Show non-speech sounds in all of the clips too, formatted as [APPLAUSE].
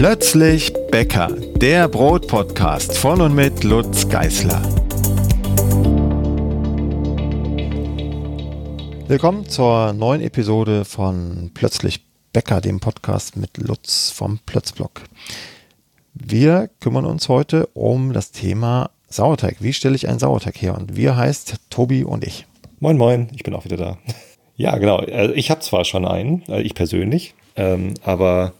Plötzlich Bäcker, der Brotpodcast von und mit Lutz Geißler. Willkommen zur neuen Episode von Plötzlich Bäcker, dem Podcast mit Lutz vom Plötzblock. Wir kümmern uns heute um das Thema Sauerteig. Wie stelle ich einen Sauerteig her? Und wir heißt Tobi und ich. Moin, moin, ich bin auch wieder da. Ja, genau. Also ich habe zwar schon einen, äh, ich persönlich, ähm, aber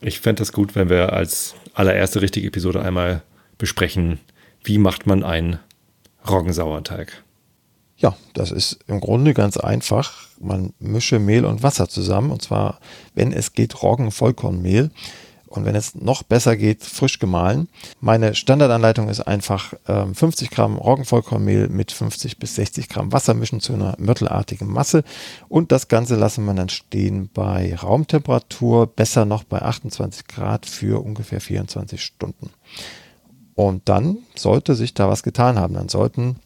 ich fände es gut, wenn wir als allererste richtige Episode einmal besprechen, wie macht man einen Roggensauerteig. Ja, das ist im Grunde ganz einfach. Man mische Mehl und Wasser zusammen und zwar, wenn es geht, Roggen-Vollkornmehl und wenn es noch besser geht, frisch gemahlen. Meine Standardanleitung ist einfach äh, 50 Gramm Roggenvollkornmehl mit 50 bis 60 Gramm Wasser mischen zu einer mörtelartigen Masse und das Ganze lassen wir dann stehen bei Raumtemperatur, besser noch bei 28 Grad für ungefähr 24 Stunden. Und dann sollte sich da was getan haben. Dann sollten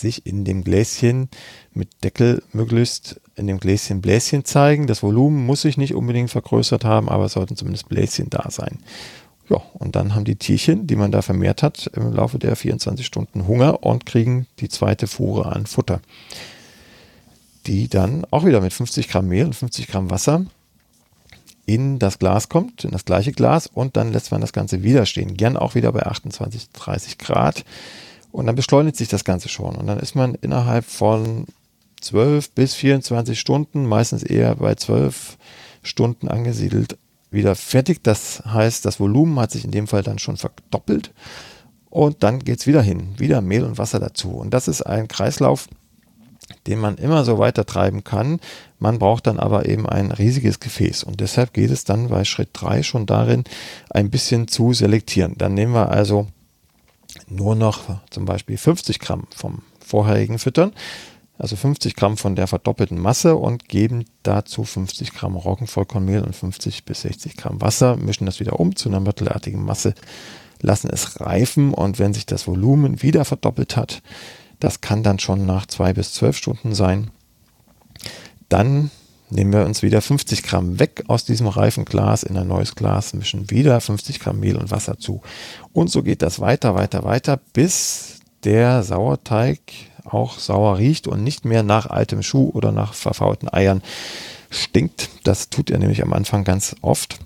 sich in dem Gläschen mit Deckel möglichst in dem Gläschen Bläschen zeigen. Das Volumen muss sich nicht unbedingt vergrößert haben, aber es sollten zumindest Bläschen da sein. Ja, und dann haben die Tierchen, die man da vermehrt hat, im Laufe der 24 Stunden Hunger und kriegen die zweite Fuhre an Futter. Die dann auch wieder mit 50 Gramm Mehl und 50 Gramm Wasser in das Glas kommt, in das gleiche Glas und dann lässt man das Ganze wieder stehen. Gern auch wieder bei 28, 30 Grad. Und dann beschleunigt sich das Ganze schon. Und dann ist man innerhalb von 12 bis 24 Stunden, meistens eher bei 12 Stunden angesiedelt, wieder fertig. Das heißt, das Volumen hat sich in dem Fall dann schon verdoppelt. Und dann geht es wieder hin, wieder Mehl und Wasser dazu. Und das ist ein Kreislauf, den man immer so weiter treiben kann. Man braucht dann aber eben ein riesiges Gefäß. Und deshalb geht es dann bei Schritt 3 schon darin, ein bisschen zu selektieren. Dann nehmen wir also nur noch zum Beispiel 50 Gramm vom vorherigen Füttern. Also 50 Gramm von der verdoppelten Masse und geben dazu 50 Gramm Roggenvollkornmehl und 50 bis 60 Gramm Wasser, mischen das wieder um zu einer mittelartigen Masse, lassen es reifen und wenn sich das Volumen wieder verdoppelt hat, das kann dann schon nach zwei bis zwölf Stunden sein, dann nehmen wir uns wieder 50 Gramm weg aus diesem reifen Glas in ein neues Glas, mischen wieder 50 Gramm Mehl und Wasser zu. Und so geht das weiter, weiter, weiter, bis der Sauerteig auch sauer riecht und nicht mehr nach altem Schuh oder nach verfaulten Eiern stinkt. Das tut er nämlich am Anfang ganz oft,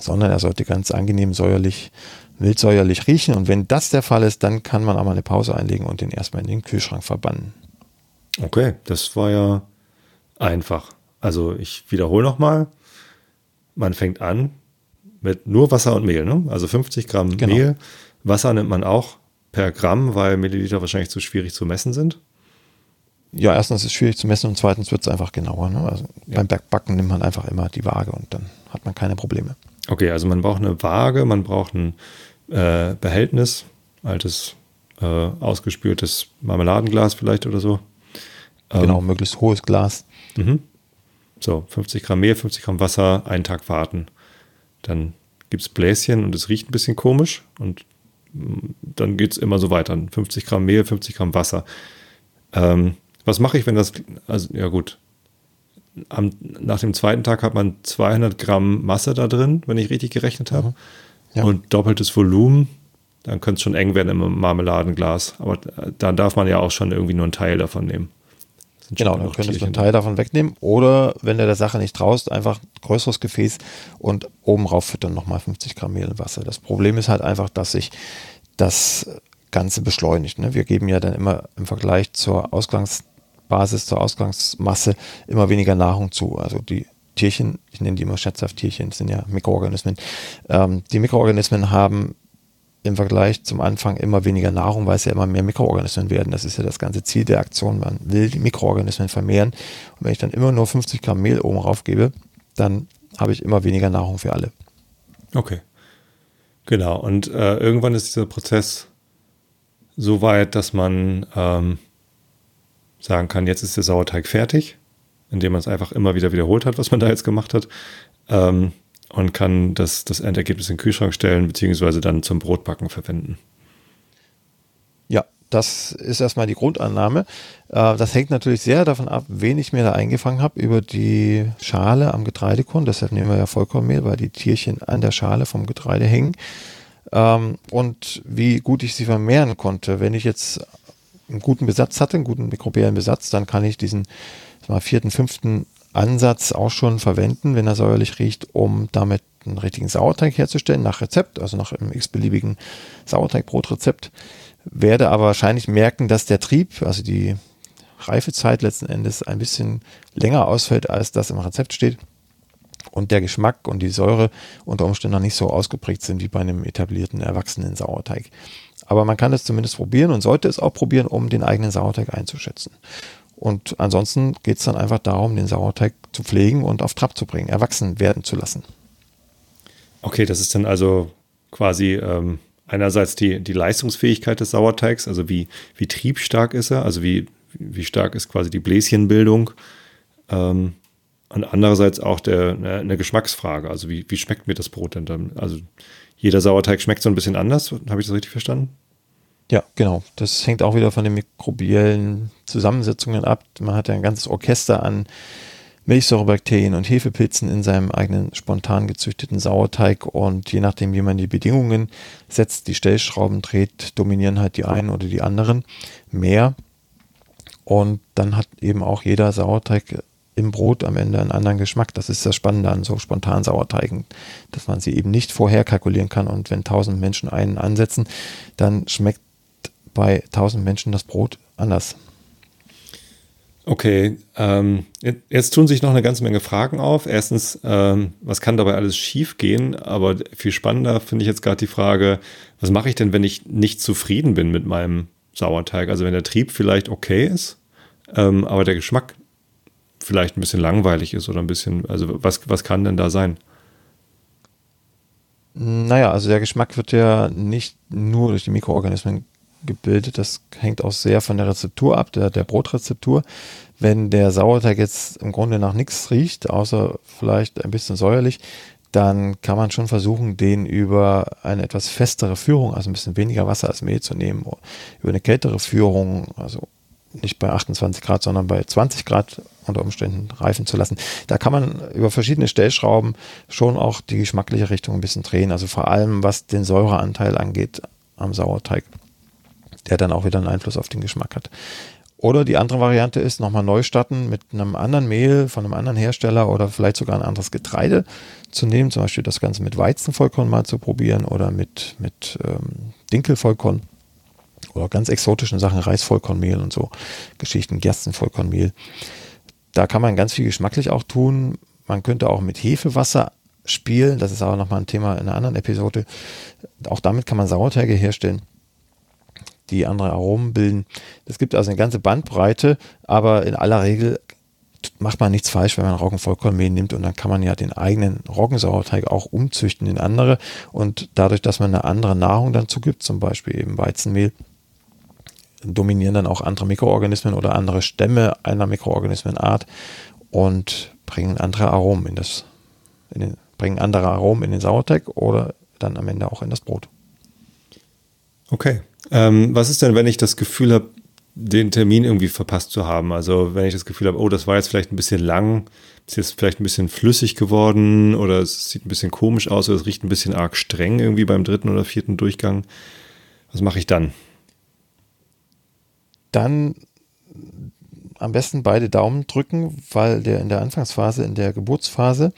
sondern er sollte ganz angenehm säuerlich, wildsäuerlich riechen. Und wenn das der Fall ist, dann kann man auch mal eine Pause einlegen und den erstmal in den Kühlschrank verbannen. Okay, das war ja einfach. Also ich wiederhole nochmal. Man fängt an mit nur Wasser und Mehl, ne? Also 50 Gramm genau. Mehl. Wasser nimmt man auch per Gramm, weil Milliliter wahrscheinlich zu schwierig zu messen sind? Ja, erstens ist es schwierig zu messen und zweitens wird es einfach genauer. Ne? Also ja. beim Backen nimmt man einfach immer die Waage und dann hat man keine Probleme. Okay, also man braucht eine Waage, man braucht ein äh, Behältnis, altes, äh, ausgespültes Marmeladenglas vielleicht oder so. Ähm, genau, möglichst hohes Glas. Mhm. So, 50 Gramm Mehl, 50 Gramm Wasser, einen Tag warten. Dann gibt es Bläschen und es riecht ein bisschen komisch und dann geht es immer so weiter. 50 Gramm Mehl, 50 Gramm Wasser. Ähm, was mache ich, wenn das, also ja gut, am, nach dem zweiten Tag hat man 200 Gramm Masse da drin, wenn ich richtig gerechnet habe. Mhm. Ja. Und doppeltes Volumen, dann könnte es schon eng werden im Marmeladenglas. Aber da darf man ja auch schon irgendwie nur einen Teil davon nehmen. Genau, dann könntest du einen Teil davon wegnehmen. Oder wenn du der Sache nicht traust, einfach ein größeres Gefäß und oben rauf füttern nochmal 50 Gramm Mehl und Wasser. Das Problem ist halt einfach, dass sich das Ganze beschleunigt. Ne? Wir geben ja dann immer im Vergleich zur Ausgangsbasis, zur Ausgangsmasse immer weniger Nahrung zu. Also die Tierchen, ich nenne die immer scherzhaft Tierchen, sind ja Mikroorganismen. Ähm, die Mikroorganismen haben im Vergleich zum Anfang immer weniger Nahrung, weil es ja immer mehr Mikroorganismen werden. Das ist ja das ganze Ziel der Aktion. Man will die Mikroorganismen vermehren. Und wenn ich dann immer nur 50 Gramm Mehl oben rauf gebe, dann habe ich immer weniger Nahrung für alle. Okay. Genau. Und äh, irgendwann ist dieser Prozess so weit, dass man ähm, sagen kann, jetzt ist der Sauerteig fertig, indem man es einfach immer wieder wiederholt hat, was man da jetzt gemacht hat. Ähm, und kann das, das Endergebnis in den Kühlschrank stellen, beziehungsweise dann zum Brotbacken verwenden. Ja, Das ist erstmal die Grundannahme. Äh, das hängt natürlich sehr davon ab, wen ich mir da eingefangen habe über die Schale am Getreidekorn. Deshalb nehmen wir ja Vollkornmehl, weil die Tierchen an der Schale vom Getreide hängen. Ähm, und wie gut ich sie vermehren konnte. Wenn ich jetzt einen guten Besatz hatte, einen guten mikrobiellen Besatz, dann kann ich diesen mal, vierten, fünften Ansatz auch schon verwenden, wenn er säuerlich riecht, um damit einen richtigen Sauerteig herzustellen, nach Rezept, also nach einem x-beliebigen Sauerteigbrotrezept. Werde aber wahrscheinlich merken, dass der Trieb, also die Reifezeit letzten Endes ein bisschen länger ausfällt, als das im Rezept steht. Und der Geschmack und die Säure unter Umständen noch nicht so ausgeprägt sind wie bei einem etablierten, erwachsenen Sauerteig. Aber man kann es zumindest probieren und sollte es auch probieren, um den eigenen Sauerteig einzuschätzen. Und ansonsten geht es dann einfach darum, den Sauerteig zu pflegen und auf Trab zu bringen, erwachsen werden zu lassen. Okay, das ist dann also quasi ähm, einerseits die, die Leistungsfähigkeit des Sauerteigs, also wie, wie triebstark ist er, also wie, wie stark ist quasi die Bläschenbildung. Ähm, und andererseits auch der, eine, eine Geschmacksfrage, also wie, wie schmeckt mir das Brot denn dann? Also jeder Sauerteig schmeckt so ein bisschen anders, habe ich das richtig verstanden? Ja, genau. Das hängt auch wieder von den mikrobiellen Zusammensetzungen ab. Man hat ja ein ganzes Orchester an Milchsäurebakterien und Hefepilzen in seinem eigenen spontan gezüchteten Sauerteig und je nachdem, wie man die Bedingungen setzt, die Stellschrauben dreht, dominieren halt die einen oder die anderen mehr. Und dann hat eben auch jeder Sauerteig im Brot am Ende einen anderen Geschmack. Das ist das Spannende an so spontan Sauerteigen, dass man sie eben nicht vorher kalkulieren kann und wenn tausend Menschen einen ansetzen, dann schmeckt bei tausend Menschen das Brot anders. Okay, ähm, jetzt tun sich noch eine ganze Menge Fragen auf. Erstens, ähm, was kann dabei alles schief gehen? Aber viel spannender finde ich jetzt gerade die Frage, was mache ich denn, wenn ich nicht zufrieden bin mit meinem Sauerteig? Also wenn der Trieb vielleicht okay ist, ähm, aber der Geschmack vielleicht ein bisschen langweilig ist oder ein bisschen, also was, was kann denn da sein? Naja, also der Geschmack wird ja nicht nur durch die Mikroorganismen gebildet. Das hängt auch sehr von der Rezeptur ab, der, der Brotrezeptur. Wenn der Sauerteig jetzt im Grunde nach nichts riecht, außer vielleicht ein bisschen säuerlich, dann kann man schon versuchen, den über eine etwas festere Führung, also ein bisschen weniger Wasser als Mehl zu nehmen, über eine kältere Führung, also nicht bei 28 Grad, sondern bei 20 Grad unter Umständen reifen zu lassen. Da kann man über verschiedene Stellschrauben schon auch die geschmackliche Richtung ein bisschen drehen, also vor allem was den Säureanteil angeht am Sauerteig der dann auch wieder einen Einfluss auf den Geschmack hat. Oder die andere Variante ist nochmal neu starten mit einem anderen Mehl von einem anderen Hersteller oder vielleicht sogar ein anderes Getreide zu nehmen, zum Beispiel das Ganze mit Weizenvollkorn mal zu probieren oder mit, mit ähm, Dinkelvollkorn oder ganz exotischen Sachen, Reisvollkornmehl und so Geschichten, Gerstenvollkornmehl. Da kann man ganz viel geschmacklich auch tun. Man könnte auch mit Hefewasser spielen, das ist aber nochmal ein Thema in einer anderen Episode. Auch damit kann man Sauerteige herstellen die andere Aromen bilden. Es gibt also eine ganze Bandbreite, aber in aller Regel macht man nichts falsch, wenn man Roggenvollkornmehl nimmt und dann kann man ja den eigenen Roggensauerteig auch umzüchten in andere und dadurch, dass man eine andere Nahrung dann zugibt, zum Beispiel eben Weizenmehl, dominieren dann auch andere Mikroorganismen oder andere Stämme einer Mikroorganismenart und bringen andere Aromen in das, in den, bringen andere Aromen in den Sauerteig oder dann am Ende auch in das Brot. Okay, ähm, was ist denn, wenn ich das Gefühl habe, den Termin irgendwie verpasst zu haben? Also wenn ich das Gefühl habe, oh, das war jetzt vielleicht ein bisschen lang, ist jetzt vielleicht ein bisschen flüssig geworden oder es sieht ein bisschen komisch aus oder es riecht ein bisschen arg streng irgendwie beim dritten oder vierten Durchgang. Was mache ich dann? Dann am besten beide Daumen drücken, weil der in der Anfangsphase, in der Geburtsphase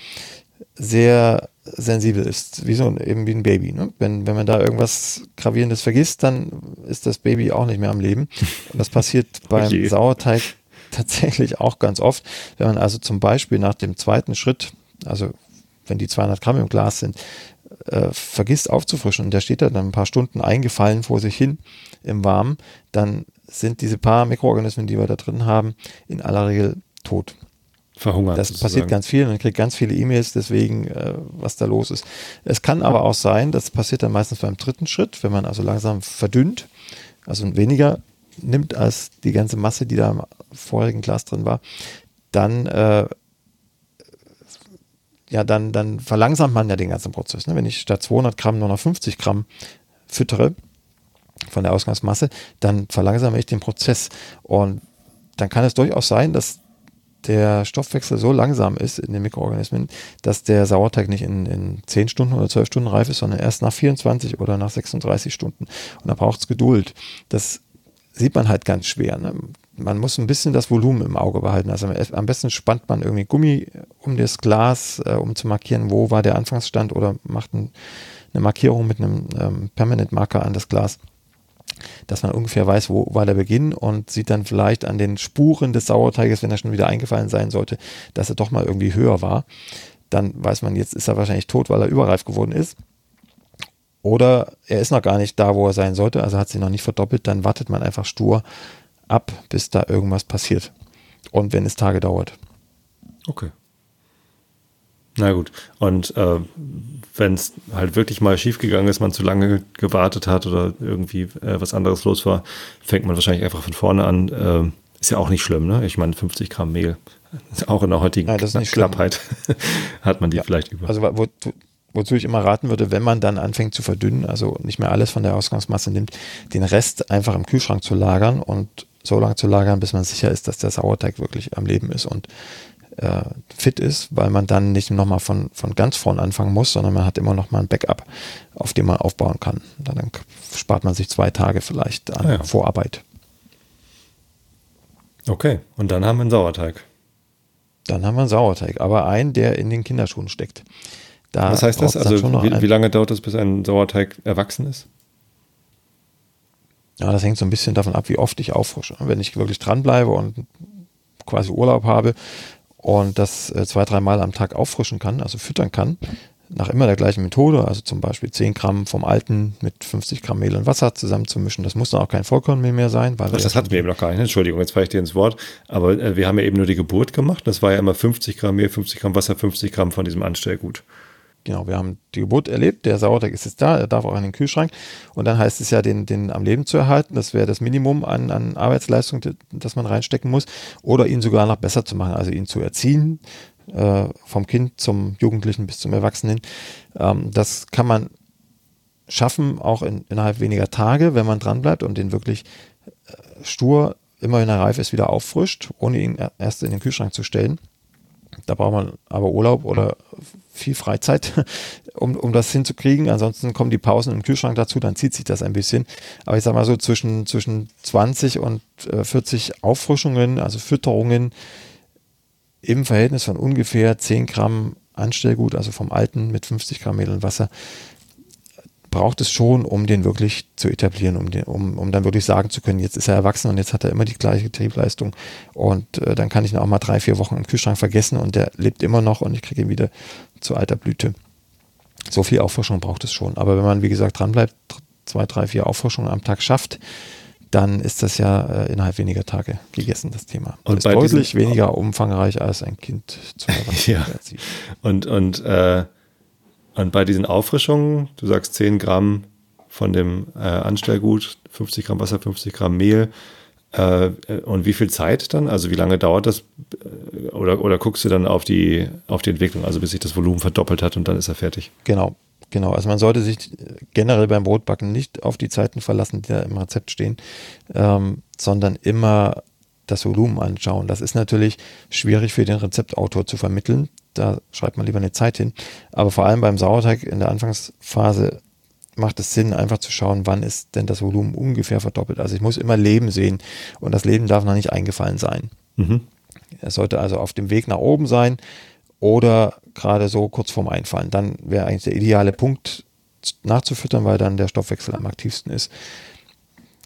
sehr sensibel ist, wie so eben wie ein Baby. Ne? Wenn, wenn man da irgendwas Gravierendes vergisst, dann ist das Baby auch nicht mehr am Leben. Und das passiert [LAUGHS] beim okay. Sauerteig tatsächlich auch ganz oft. Wenn man also zum Beispiel nach dem zweiten Schritt, also wenn die 200 Gramm im Glas sind, äh, vergisst aufzufrischen und der steht da dann ein paar Stunden eingefallen vor sich hin im Warmen, dann sind diese paar Mikroorganismen, die wir da drin haben, in aller Regel tot verhungert. Das sozusagen. passiert ganz viel und ich kriege ganz viele E-Mails deswegen, äh, was da los ist. Es kann aber auch sein, das passiert dann meistens beim dritten Schritt, wenn man also langsam verdünnt, also weniger nimmt als die ganze Masse, die da im vorigen Glas drin war, dann äh, ja, dann, dann verlangsamt man ja den ganzen Prozess. Ne? Wenn ich statt 200 Gramm nur noch 50 Gramm füttere, von der Ausgangsmasse, dann verlangsame ich den Prozess. Und dann kann es durchaus sein, dass der Stoffwechsel so langsam ist in den Mikroorganismen, dass der Sauerteig nicht in, in 10 Stunden oder 12 Stunden reif ist, sondern erst nach 24 oder nach 36 Stunden. Und da braucht es Geduld. Das sieht man halt ganz schwer. Ne? Man muss ein bisschen das Volumen im Auge behalten. Also am besten spannt man irgendwie Gummi um das Glas, äh, um zu markieren, wo war der Anfangsstand oder macht ein, eine Markierung mit einem ähm, Permanent Marker an das Glas dass man ungefähr weiß, wo war der Beginn und sieht dann vielleicht an den Spuren des Sauerteiges, wenn er schon wieder eingefallen sein sollte, dass er doch mal irgendwie höher war. Dann weiß man, jetzt ist er wahrscheinlich tot, weil er überreif geworden ist. Oder er ist noch gar nicht da, wo er sein sollte, also hat sich noch nicht verdoppelt, dann wartet man einfach stur ab, bis da irgendwas passiert. Und wenn es Tage dauert. Okay. Na gut. Und äh, wenn es halt wirklich mal schiefgegangen ist, man zu lange gewartet hat oder irgendwie äh, was anderes los war, fängt man wahrscheinlich einfach von vorne an. Äh, ist ja auch nicht schlimm, ne? Ich meine, 50 Gramm Mehl, auch in der heutigen Nein, Knapp Knappheit [LAUGHS] hat man die ja. vielleicht über. Also wo, wozu ich immer raten würde, wenn man dann anfängt zu verdünnen, also nicht mehr alles von der Ausgangsmasse nimmt, den Rest einfach im Kühlschrank zu lagern und so lange zu lagern, bis man sicher ist, dass der Sauerteig wirklich am Leben ist und äh, fit ist, weil man dann nicht nochmal von, von ganz vorn anfangen muss, sondern man hat immer noch mal ein Backup, auf dem man aufbauen kann. Dann spart man sich zwei Tage vielleicht an ah ja. Vorarbeit. Okay, und dann haben wir einen Sauerteig. Dann haben wir einen Sauerteig, aber einen, der in den Kinderschuhen steckt. Da Was heißt das? Also wie, wie lange dauert es, bis ein Sauerteig erwachsen ist? Ja, das hängt so ein bisschen davon ab, wie oft ich auffrische. Wenn ich wirklich dranbleibe und quasi Urlaub habe, und das äh, zwei, dreimal am Tag auffrischen kann, also füttern kann, nach immer der gleichen Methode, also zum Beispiel 10 Gramm vom alten mit 50 Gramm Mehl und Wasser zusammenzumischen. Das muss dann auch kein Vollkornmehl mehr sein. Weil Ach, das hatten wir eben noch gar nicht. Entschuldigung, jetzt falle ich dir ins Wort. Aber äh, wir haben ja eben nur die Geburt gemacht. Das war ja immer 50 Gramm Mehl, 50 Gramm Wasser, 50 Gramm von diesem Anstellgut. Genau, wir haben die Geburt erlebt, der Sauerteig ist jetzt da, er darf auch in den Kühlschrank und dann heißt es ja, den, den am Leben zu erhalten, das wäre das Minimum an, an Arbeitsleistung, das man reinstecken muss oder ihn sogar noch besser zu machen, also ihn zu erziehen, äh, vom Kind zum Jugendlichen bis zum Erwachsenen. Ähm, das kann man schaffen, auch in, innerhalb weniger Tage, wenn man dranbleibt und den wirklich äh, stur, immer wenn er reif ist, wieder auffrischt, ohne ihn erst in den Kühlschrank zu stellen. Da braucht man aber Urlaub oder viel Freizeit, [LAUGHS] um, um das hinzukriegen. Ansonsten kommen die Pausen im Kühlschrank dazu, dann zieht sich das ein bisschen. Aber ich sag mal so zwischen, zwischen 20 und äh, 40 Auffrischungen, also Fütterungen im Verhältnis von ungefähr 10 Gramm Anstellgut, also vom alten mit 50 Gramm Mehl und Wasser, braucht es schon, um den wirklich zu etablieren, um, den, um, um dann wirklich sagen zu können, jetzt ist er erwachsen und jetzt hat er immer die gleiche Triebleistung und äh, dann kann ich ihn auch mal drei, vier Wochen im Kühlschrank vergessen und der lebt immer noch und ich kriege ihn wieder zu alter Blüte. So viel Auffrischung braucht es schon. Aber wenn man, wie gesagt, dranbleibt, zwei, drei, vier Auffrischungen am Tag schafft, dann ist das ja äh, innerhalb weniger Tage gegessen, das Thema. Und ist deutlich weniger umfangreich als ein Kind zu [LAUGHS] ja. Und, und und und bei diesen Auffrischungen, du sagst 10 Gramm von dem äh, Anstellgut, 50 Gramm Wasser, 50 Gramm Mehl. Äh, und wie viel Zeit dann? Also wie lange dauert das? Äh, oder, oder guckst du dann auf die, auf die Entwicklung, also bis sich das Volumen verdoppelt hat und dann ist er fertig? Genau, genau. Also man sollte sich generell beim Brotbacken nicht auf die Zeiten verlassen, die da im Rezept stehen, ähm, sondern immer das Volumen anschauen. Das ist natürlich schwierig für den Rezeptautor zu vermitteln. Da schreibt man lieber eine Zeit hin. Aber vor allem beim Sauerteig in der Anfangsphase macht es Sinn, einfach zu schauen, wann ist denn das Volumen ungefähr verdoppelt. Also ich muss immer Leben sehen und das Leben darf noch nicht eingefallen sein. Mhm. Es sollte also auf dem Weg nach oben sein oder gerade so kurz vorm Einfallen. Dann wäre eigentlich der ideale Punkt nachzufüttern, weil dann der Stoffwechsel am aktivsten ist.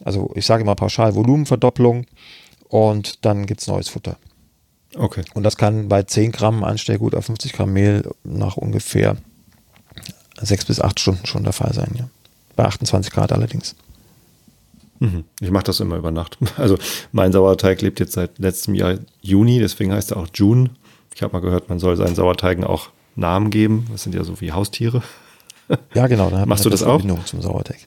Also ich sage immer pauschal Volumenverdopplung und dann gibt es neues Futter. Okay. Und das kann bei 10 Gramm Anstellgut auf 50 Gramm Mehl nach ungefähr 6 bis 8 Stunden schon der Fall sein. Ja. Bei 28 Grad allerdings. Mhm. Ich mache das immer über Nacht. [LAUGHS] Also mein Sauerteig lebt jetzt seit letztem Jahr Juni, deswegen heißt er auch June. Ich habe mal gehört, man soll seinen Sauerteigen auch Namen geben. Das sind ja so wie Haustiere. Ja, genau. [LAUGHS] Machst du das auch? zum Sauerteig.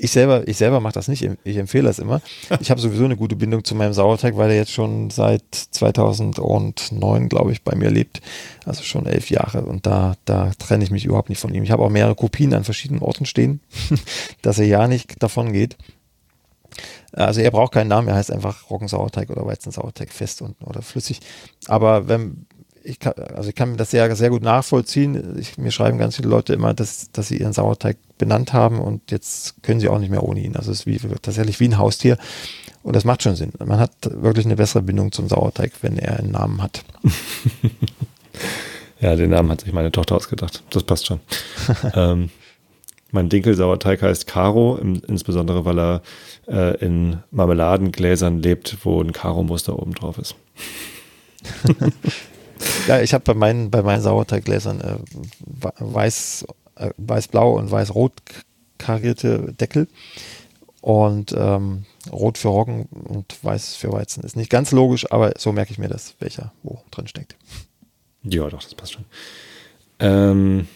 Ich selber, ich selber mache das nicht. Ich empfehle das immer. [LAUGHS] Ich habe sowieso eine gute Bindung zu meinem Sauerteig, weil er jetzt schon seit 2009, glaube ich, bei mir lebt. Also schon elf Jahre. Und da, da trenne ich mich überhaupt nicht von ihm. Ich habe auch mehrere Kopien an verschiedenen Orten stehen, [LAUGHS] dass er ja nicht davon geht. Also er braucht keinen Namen, er heißt einfach Roggensauerteig oder Weizensauerteig fest und oder flüssig. Aber wenn, ich kann, also ich kann das sehr, sehr gut nachvollziehen. Ich, mir schreiben ganz viele Leute immer, dass, dass sie ihren Sauerteig benannt haben und jetzt können sie auch nicht mehr ohne ihn. Also es ist wie, tatsächlich wie ein Haustier. Und das macht schon Sinn. Man hat wirklich eine bessere Bindung zum Sauerteig, wenn er einen Namen hat. [LAUGHS] ja, den Namen hat sich meine Tochter ausgedacht. Das passt schon. [LAUGHS] ähm, mein Dinkelsauerteig heißt Caro, insbesondere weil er äh, in Marmeladengläsern lebt, wo ein Karo-Muster oben drauf ist. [LAUGHS] Ja, ich habe bei meinen, bei meinen Sauerteiggläsern äh, weiß, äh, weiß-blau und weiß-rot karierte Deckel und ähm, rot für Roggen und weiß für Weizen. Ist nicht ganz logisch, aber so merke ich mir das, welcher wo drin steckt. Ja, doch, das passt schon. Ähm,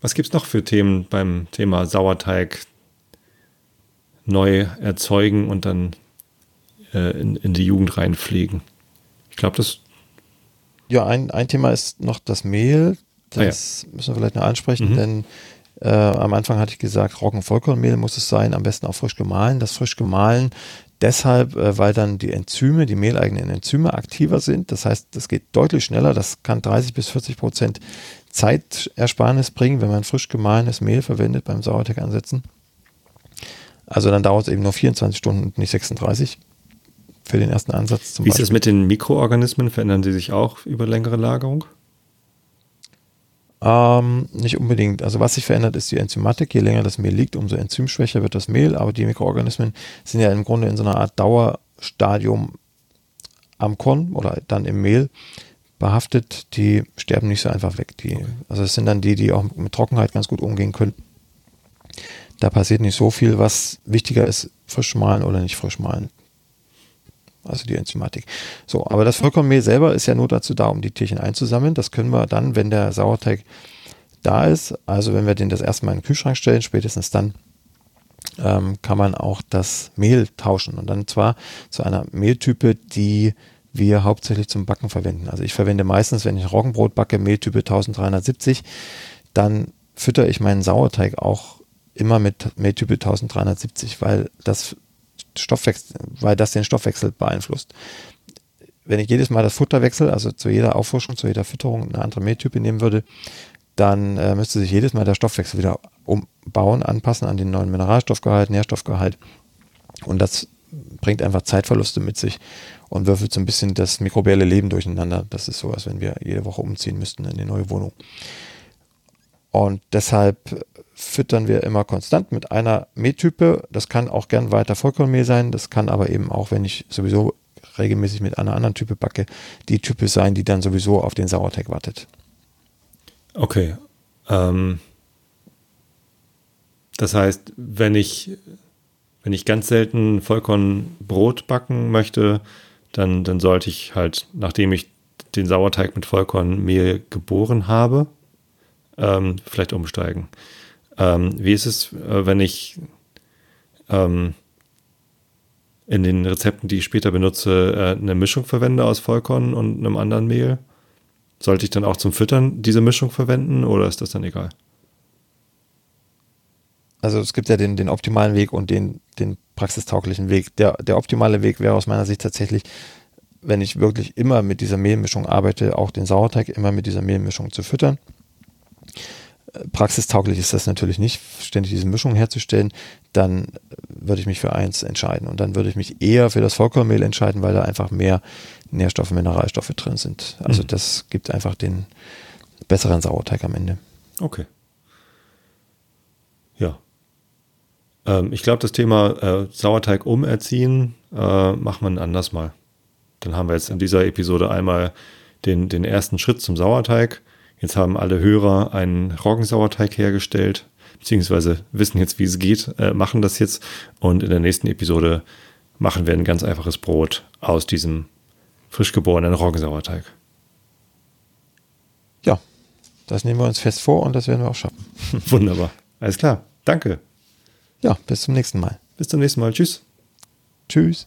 was gibt es noch für Themen beim Thema Sauerteig neu erzeugen und dann äh, in, in die Jugend reinpflegen? Ich glaube, das ja, ein, ein Thema ist noch das Mehl. Das ah, ja. müssen wir vielleicht noch ansprechen, mhm. denn äh, am Anfang hatte ich gesagt, Roggenvollkornmehl muss es sein, am besten auch frisch gemahlen. Das frisch gemahlen deshalb, äh, weil dann die Enzyme, die mehleigenen Enzyme aktiver sind. Das heißt, das geht deutlich schneller. Das kann 30 bis 40 Prozent Zeitersparnis bringen, wenn man frisch gemahlenes Mehl verwendet beim Sauerteig ansetzen. Also dann dauert es eben nur 24 Stunden und nicht 36 für den ersten Ansatz zum Wie Beispiel. ist es mit den Mikroorganismen? Verändern sie sich auch über längere Lagerung? Ähm, nicht unbedingt. Also was sich verändert, ist die Enzymatik. Je länger das Mehl liegt, umso enzymschwächer wird das Mehl. Aber die Mikroorganismen sind ja im Grunde in so einer Art Dauerstadium am Korn oder dann im Mehl behaftet. Die sterben nicht so einfach weg. Die, okay. Also es sind dann die, die auch mit Trockenheit ganz gut umgehen können. Da passiert nicht so viel. Was wichtiger ist, frisch mahlen oder nicht frisch mahlen also die Enzymatik. So, aber das Vollkornmehl selber ist ja nur dazu da, um die Tierchen einzusammeln. Das können wir dann, wenn der Sauerteig da ist, also wenn wir den das erste Mal in den Kühlschrank stellen, spätestens dann ähm, kann man auch das Mehl tauschen und dann zwar zu einer Mehltype, die wir hauptsächlich zum Backen verwenden. Also ich verwende meistens, wenn ich Roggenbrot backe, Mehltype 1370, dann fütter ich meinen Sauerteig auch immer mit Mehltype 1370, weil das Stoffwechsel, weil das den Stoffwechsel beeinflusst. Wenn ich jedes Mal das Futter wechsle, also zu jeder Auffrischung, zu jeder Fütterung eine andere Mehltype nehmen würde, dann äh, müsste sich jedes Mal der Stoffwechsel wieder umbauen, anpassen an den neuen Mineralstoffgehalt, Nährstoffgehalt. Und das bringt einfach Zeitverluste mit sich und würfelt so ein bisschen das mikrobielle Leben durcheinander. Das ist so, als wenn wir jede Woche umziehen müssten in die neue Wohnung. Und deshalb füttern wir immer konstant mit einer Mehltype. Das kann auch gern weiter Vollkornmehl sein. Das kann aber eben auch, wenn ich sowieso regelmäßig mit einer anderen Type backe, die Type sein, die dann sowieso auf den Sauerteig wartet. Okay. Ähm, das heißt, wenn ich, wenn ich ganz selten Vollkornbrot backen möchte, dann, dann sollte ich halt, nachdem ich den Sauerteig mit Vollkornmehl geboren habe, ähm, vielleicht umsteigen. Ähm, wie ist es, äh, wenn ich ähm, in den Rezepten, die ich später benutze, äh, eine Mischung verwende aus Vollkorn und einem anderen Mehl? Sollte ich dann auch zum Füttern diese Mischung verwenden oder ist das dann egal? Also es gibt ja den, den optimalen Weg und den, den praxistauglichen Weg. Der, der optimale Weg wäre aus meiner Sicht tatsächlich, wenn ich wirklich immer mit dieser Mehlmischung arbeite, auch den Sauerteig immer mit dieser Mehlmischung zu füttern praxistauglich ist das natürlich nicht, ständig diese Mischung herzustellen, dann würde ich mich für eins entscheiden. Und dann würde ich mich eher für das Vollkornmehl entscheiden, weil da einfach mehr Nährstoffe, Mineralstoffe drin sind. Also mhm. das gibt einfach den besseren Sauerteig am Ende. Okay. Ja. Ähm, ich glaube, das Thema äh, Sauerteig umerziehen äh, machen wir ein anders mal. Dann haben wir jetzt in dieser Episode einmal den, den ersten Schritt zum Sauerteig Jetzt haben alle Hörer einen Roggensauerteig hergestellt, beziehungsweise wissen jetzt, wie es geht, äh, machen das jetzt. Und in der nächsten Episode machen wir ein ganz einfaches Brot aus diesem frisch geborenen Roggensauerteig. Ja, das nehmen wir uns fest vor und das werden wir auch schaffen. [LAUGHS] Wunderbar. Alles klar. Danke. Ja, bis zum nächsten Mal. Bis zum nächsten Mal. Tschüss. Tschüss.